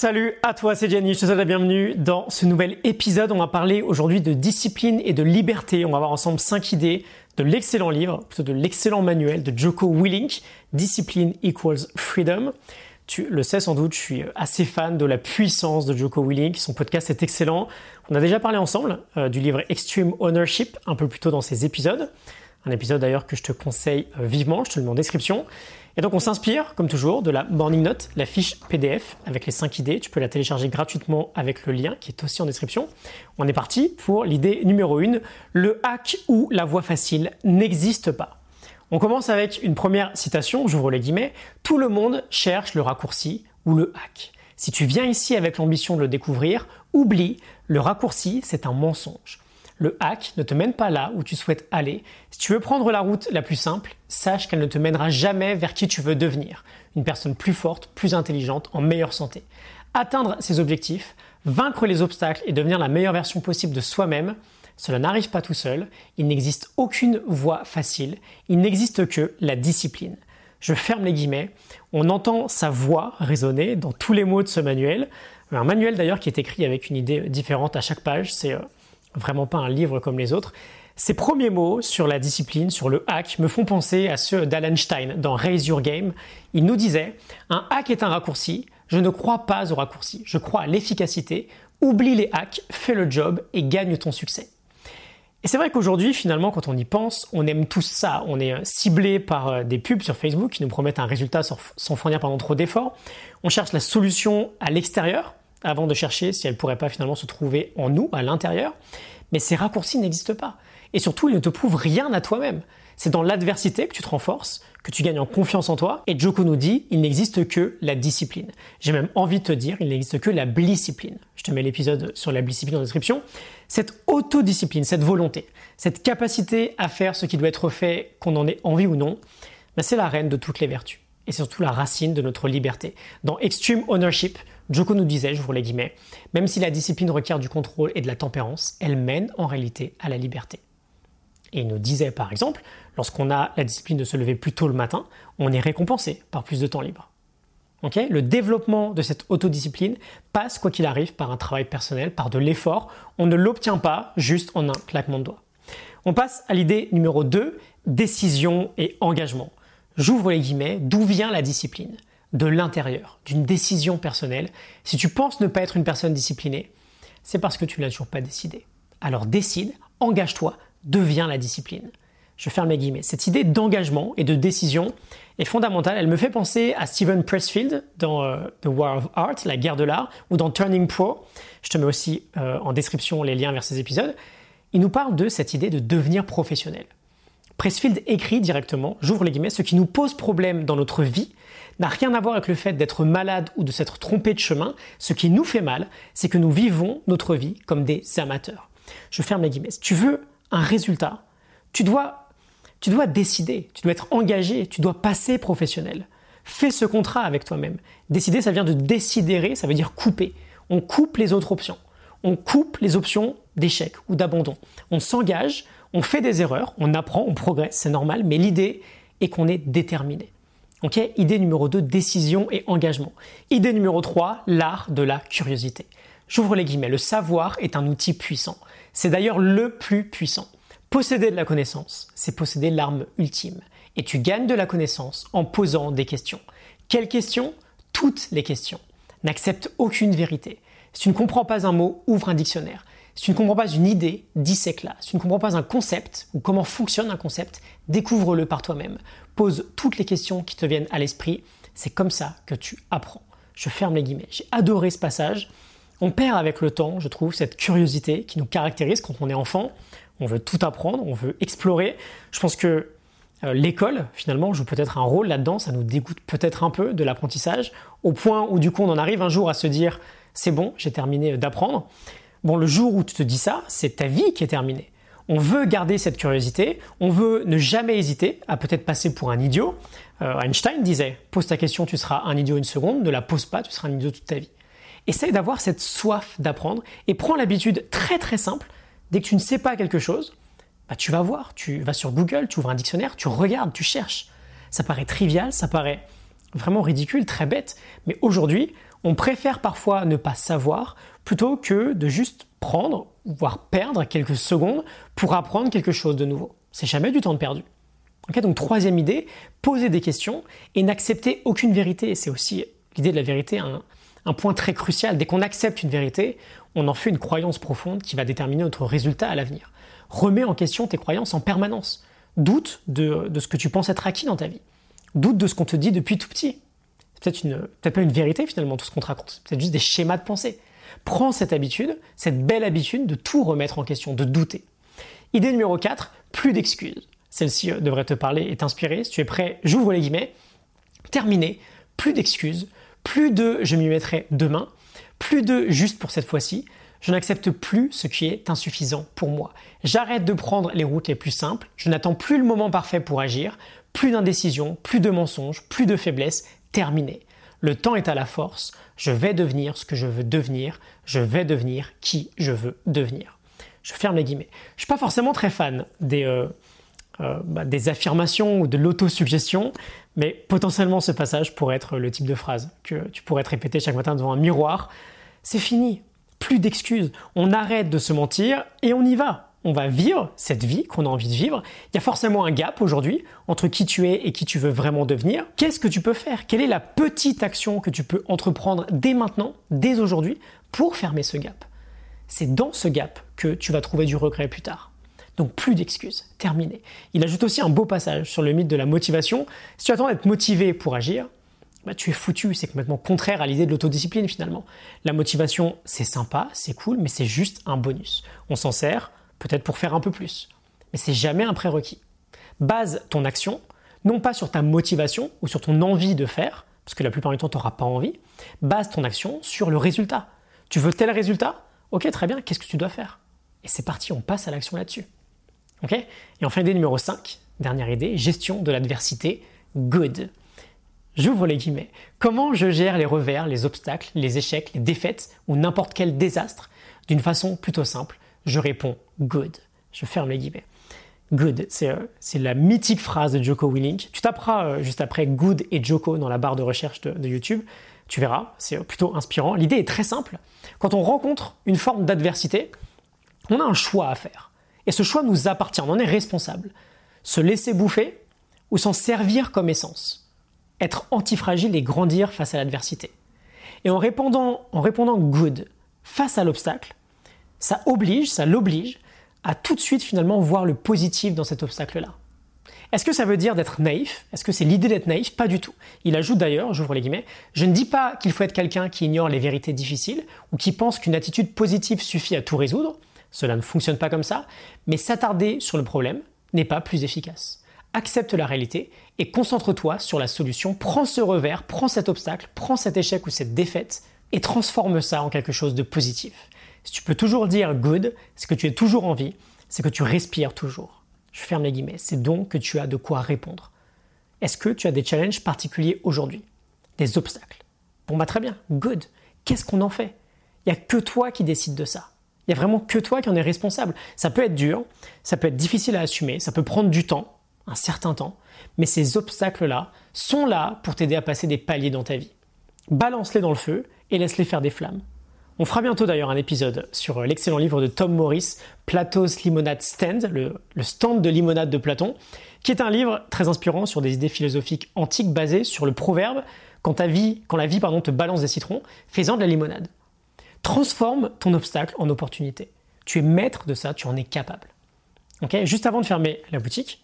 Salut à toi, c'est Jenny, je te souhaite la bienvenue dans ce nouvel épisode. On va parler aujourd'hui de discipline et de liberté. On va voir ensemble 5 idées de l'excellent livre, plutôt de l'excellent manuel de Joko Willink, Discipline equals Freedom. Tu le sais sans doute, je suis assez fan de la puissance de Joko Willink. Son podcast est excellent. On a déjà parlé ensemble euh, du livre Extreme Ownership un peu plus tôt dans ces épisodes. Un épisode d'ailleurs que je te conseille vivement, je te le mets en description. Et donc on s'inspire, comme toujours, de la Morning Note, la fiche PDF avec les 5 idées. Tu peux la télécharger gratuitement avec le lien qui est aussi en description. On est parti pour l'idée numéro 1. Le hack ou la voie facile n'existe pas. On commence avec une première citation, j'ouvre les guillemets. Tout le monde cherche le raccourci ou le hack. Si tu viens ici avec l'ambition de le découvrir, oublie, le raccourci, c'est un mensonge. Le hack ne te mène pas là où tu souhaites aller. Si tu veux prendre la route la plus simple, sache qu'elle ne te mènera jamais vers qui tu veux devenir. Une personne plus forte, plus intelligente, en meilleure santé. Atteindre ses objectifs, vaincre les obstacles et devenir la meilleure version possible de soi-même, cela n'arrive pas tout seul. Il n'existe aucune voie facile. Il n'existe que la discipline. Je ferme les guillemets. On entend sa voix résonner dans tous les mots de ce manuel. Un manuel d'ailleurs qui est écrit avec une idée différente à chaque page. C'est euh, vraiment pas un livre comme les autres. Ces premiers mots sur la discipline, sur le hack, me font penser à ceux d'Alan Stein dans Raise Your Game. Il nous disait Un hack est un raccourci, je ne crois pas au raccourci, je crois à l'efficacité. Oublie les hacks, fais le job et gagne ton succès. Et c'est vrai qu'aujourd'hui, finalement, quand on y pense, on aime tous ça. On est euh, ciblé par euh, des pubs sur Facebook qui nous promettent un résultat sans fournir pendant trop d'efforts. On cherche la solution à l'extérieur, avant de chercher si elle pourrait pas finalement se trouver en nous, à l'intérieur. Mais ces raccourcis n'existent pas. Et surtout, ils ne te prouvent rien à toi-même. C'est dans l'adversité que tu te renforces, que tu gagnes en confiance en toi. Et Joko nous dit, il n'existe que la discipline. J'ai même envie de te dire, il n'existe que la discipline. Je te mets l'épisode sur la discipline en description. Cette autodiscipline, cette volonté, cette capacité à faire ce qui doit être fait, qu'on en ait envie ou non, ben, c'est la reine de toutes les vertus. Et surtout la racine de notre liberté. Dans Extreme Ownership, Joko nous disait, je vous les guillemets, même si la discipline requiert du contrôle et de la tempérance, elle mène en réalité à la liberté. Et il nous disait par exemple, lorsqu'on a la discipline de se lever plus tôt le matin, on est récompensé par plus de temps libre. le développement de cette autodiscipline passe, quoi qu'il arrive, par un travail personnel, par de l'effort. On ne l'obtient pas juste en un claquement de doigts. On passe à l'idée numéro 2, décision et engagement. J'ouvre les guillemets, d'où vient la discipline de l'intérieur, d'une décision personnelle. Si tu penses ne pas être une personne disciplinée, c'est parce que tu l'as toujours pas décidé. Alors décide, engage-toi, deviens la discipline. Je ferme mes guillemets. Cette idée d'engagement et de décision est fondamentale. Elle me fait penser à Steven Pressfield dans euh, The War of Art, la guerre de l'art, ou dans Turning Pro. Je te mets aussi euh, en description les liens vers ces épisodes. Il nous parle de cette idée de devenir professionnel. Pressfield écrit directement, j'ouvre les guillemets, ce qui nous pose problème dans notre vie n'a rien à voir avec le fait d'être malade ou de s'être trompé de chemin. Ce qui nous fait mal, c'est que nous vivons notre vie comme des amateurs. Je ferme les guillemets. Tu veux un résultat, tu dois, tu dois décider, tu dois être engagé, tu dois passer professionnel. Fais ce contrat avec toi-même. Décider, ça vient de décider, ça veut dire couper. On coupe les autres options. On coupe les options d'échec ou d'abandon. On s'engage, on fait des erreurs, on apprend, on progresse, c'est normal, mais l'idée est qu'on est déterminé. Ok Idée numéro 2, décision et engagement. Idée numéro 3, l'art de la curiosité. J'ouvre les guillemets, le savoir est un outil puissant. C'est d'ailleurs le plus puissant. Posséder de la connaissance, c'est posséder l'arme ultime. Et tu gagnes de la connaissance en posant des questions. Quelles questions? Toutes les questions. N'accepte aucune vérité. Si tu ne comprends pas un mot, ouvre un dictionnaire. Si tu ne comprends pas une idée, dissèque-la. Si tu ne comprends pas un concept ou comment fonctionne un concept, découvre-le par toi-même. Pose toutes les questions qui te viennent à l'esprit. C'est comme ça que tu apprends. Je ferme les guillemets. J'ai adoré ce passage. On perd avec le temps, je trouve, cette curiosité qui nous caractérise quand on est enfant. On veut tout apprendre, on veut explorer. Je pense que euh, l'école, finalement, joue peut-être un rôle là-dedans. Ça nous dégoûte peut-être un peu de l'apprentissage, au point où du coup on en arrive un jour à se dire c'est bon, j'ai terminé d'apprendre. Bon, le jour où tu te dis ça, c'est ta vie qui est terminée. On veut garder cette curiosité, on veut ne jamais hésiter à peut-être passer pour un idiot. Euh, Einstein disait Pose ta question, tu seras un idiot une seconde, ne la pose pas, tu seras un idiot toute ta vie. Essaye d'avoir cette soif d'apprendre et prends l'habitude très très simple. Dès que tu ne sais pas quelque chose, bah, tu vas voir, tu vas sur Google, tu ouvres un dictionnaire, tu regardes, tu cherches. Ça paraît trivial, ça paraît vraiment ridicule, très bête, mais aujourd'hui, On préfère parfois ne pas savoir plutôt que de juste prendre, voire perdre quelques secondes pour apprendre quelque chose de nouveau. C'est jamais du temps perdu. donc troisième idée, poser des questions et n'accepter aucune vérité. C'est aussi l'idée de la vérité, un, un point très crucial. Dès qu'on accepte une vérité, on en fait une croyance profonde qui va déterminer notre résultat à l'avenir. Remets en question tes croyances en permanence. Doute de, ce que tu penses être acquis dans ta vie. Doute de ce qu'on te dit depuis tout petit. Peut-être peut pas une vérité finalement tout ce qu'on te raconte. C'est juste des schémas de pensée. Prends cette habitude, cette belle habitude de tout remettre en question, de douter. Idée numéro 4, plus d'excuses. Celle-ci euh, devrait te parler et t'inspirer. Si tu es prêt, j'ouvre les guillemets. Terminé, plus d'excuses, plus de je m'y mettrai demain, plus de juste pour cette fois-ci. Je n'accepte plus ce qui est insuffisant pour moi. J'arrête de prendre les routes les plus simples. Je n'attends plus le moment parfait pour agir. Plus d'indécision, plus de mensonges, plus de faiblesse. Terminé. Le temps est à la force. Je vais devenir ce que je veux devenir. Je vais devenir qui je veux devenir. Je ferme les guillemets. Je suis pas forcément très fan des, euh, euh, bah, des affirmations ou de l'autosuggestion, mais potentiellement ce passage pourrait être le type de phrase que tu pourrais te répéter chaque matin devant un miroir. C'est fini, plus d'excuses, on arrête de se mentir et on y va. On va vivre cette vie qu'on a envie de vivre. Il y a forcément un gap aujourd'hui entre qui tu es et qui tu veux vraiment devenir. Qu'est-ce que tu peux faire? Quelle est la petite action que tu peux entreprendre dès maintenant, dès aujourd'hui, pour fermer ce gap? C'est dans ce gap que tu vas trouver du regret plus tard. Donc plus d'excuses, terminé. Il ajoute aussi un beau passage sur le mythe de la motivation. Si tu attends d'être motivé pour agir, bah, tu es foutu, c'est complètement contraire à l'idée de l'autodiscipline finalement. La motivation, c'est sympa, c'est cool, mais c'est juste un bonus. On s'en sert peut-être pour faire un peu plus, mais c'est jamais un prérequis. Base ton action, non pas sur ta motivation ou sur ton envie de faire, parce que la plupart du temps, tu n'auras pas envie. Base ton action sur le résultat. Tu veux tel résultat? Ok, très bien, qu'est-ce que tu dois faire? Et c'est parti, on passe à l'action là-dessus. Et enfin, idée numéro 5, dernière idée, gestion de l'adversité, good. J'ouvre les guillemets. Comment je gère les revers, les obstacles, les échecs, les défaites ou n'importe quel désastre D'une façon plutôt simple, je réponds good. Je ferme les guillemets. Good, c'est euh, la mythique phrase de Joko Willink. Tu taperas euh, juste après good et Joko dans la barre de recherche de YouTube. Tu verras, c'est euh, plutôt inspirant. L'idée est très simple. Quand on rencontre une forme d'adversité, on a un choix à faire. Et ce choix nous appartient, on en est responsable. Se laisser bouffer ou s'en servir comme essence. Être antifragile et grandir face à l'adversité. Et en répondant, en répondant good face à l'obstacle, ça oblige, ça l'oblige à tout de suite finalement voir le positif dans cet obstacle-là. Est-ce que ça veut dire d'être naïf? Est-ce que c'est l'idée d'être naïf? Pas du tout. Il ajoute d'ailleurs, j'ouvre les guillemets, je ne dis pas qu'il faut être quelqu'un qui ignore les vérités difficiles ou qui pense qu'une attitude positive suffit à tout résoudre. Cela ne fonctionne pas comme ça, mais s'attarder sur le problème n'est pas plus efficace. Accepte la réalité et concentre-toi sur la solution. Prends ce revers, prends cet obstacle, prends cet échec ou cette défaite et transforme ça en quelque chose de positif. Si tu peux toujours dire good, c'est que tu es toujours en vie, c'est que tu respires toujours. Je ferme les guillemets. C'est donc que tu as de quoi répondre. Est-ce que tu as des challenges particuliers aujourd'hui? Des obstacles? Bon bah très bien, good. Qu'est-ce qu'on en fait? Il n'y a que toi qui décides de ça. Il n'y a vraiment que toi qui en es responsable. Ça peut être dur, ça peut être difficile à assumer, ça peut prendre du temps, un certain temps, mais ces obstacles-là sont là pour t'aider à passer des paliers dans ta vie. Balance-les dans le feu et laisse-les faire des flammes. On fera bientôt d'ailleurs un épisode sur l'excellent livre de Tom Morris, Plato's Limonade Stand, le, stand de limonade de Platon, qui est un livre très inspirant sur des idées philosophiques antiques basées sur le proverbe quand, la vie te balance des citrons, fais-en de la limonade. Transforme ton obstacle en opportunité. Tu es maître de ça, tu en es capable. Juste avant de fermer la boutique,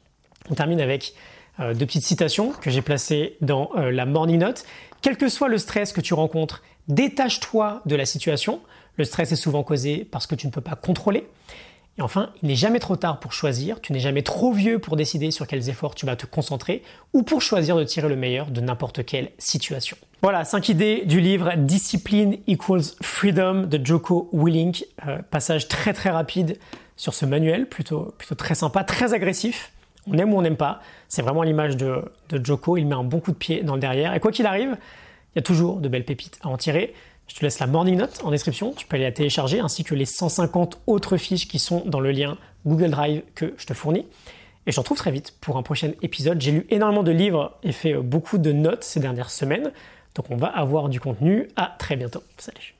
on termine avec euh, deux petites citations que j'ai placées dans euh, la morning note. Quel que soit le stress que tu rencontres, détache-toi de la situation. Le stress est souvent causé parce que tu ne peux pas contrôler. Et enfin, il n'est jamais trop tard pour choisir, tu n'es jamais trop vieux pour décider sur quels efforts tu vas te concentrer ou pour choisir de tirer le meilleur de n'importe quelle situation. Voilà, 5 idées du livre Discipline equals Freedom de Joko Willink. Euh, passage très très rapide sur ce manuel, plutôt, plutôt très sympa, très agressif. On aime ou on n'aime pas. C'est vraiment l'image de, de Joko. Il met un bon coup de pied dans le derrière. Et quoi qu'il arrive, il y a toujours de belles pépites à en tirer. Je te laisse la morning note en description, tu peux aller la télécharger, ainsi que les 150 autres fiches qui sont dans le lien Google Drive que je te fournis. Et je te retrouve très vite pour un prochain épisode. J'ai lu énormément de livres et fait beaucoup de notes ces dernières semaines. Donc on va avoir du contenu. À très bientôt. Salut.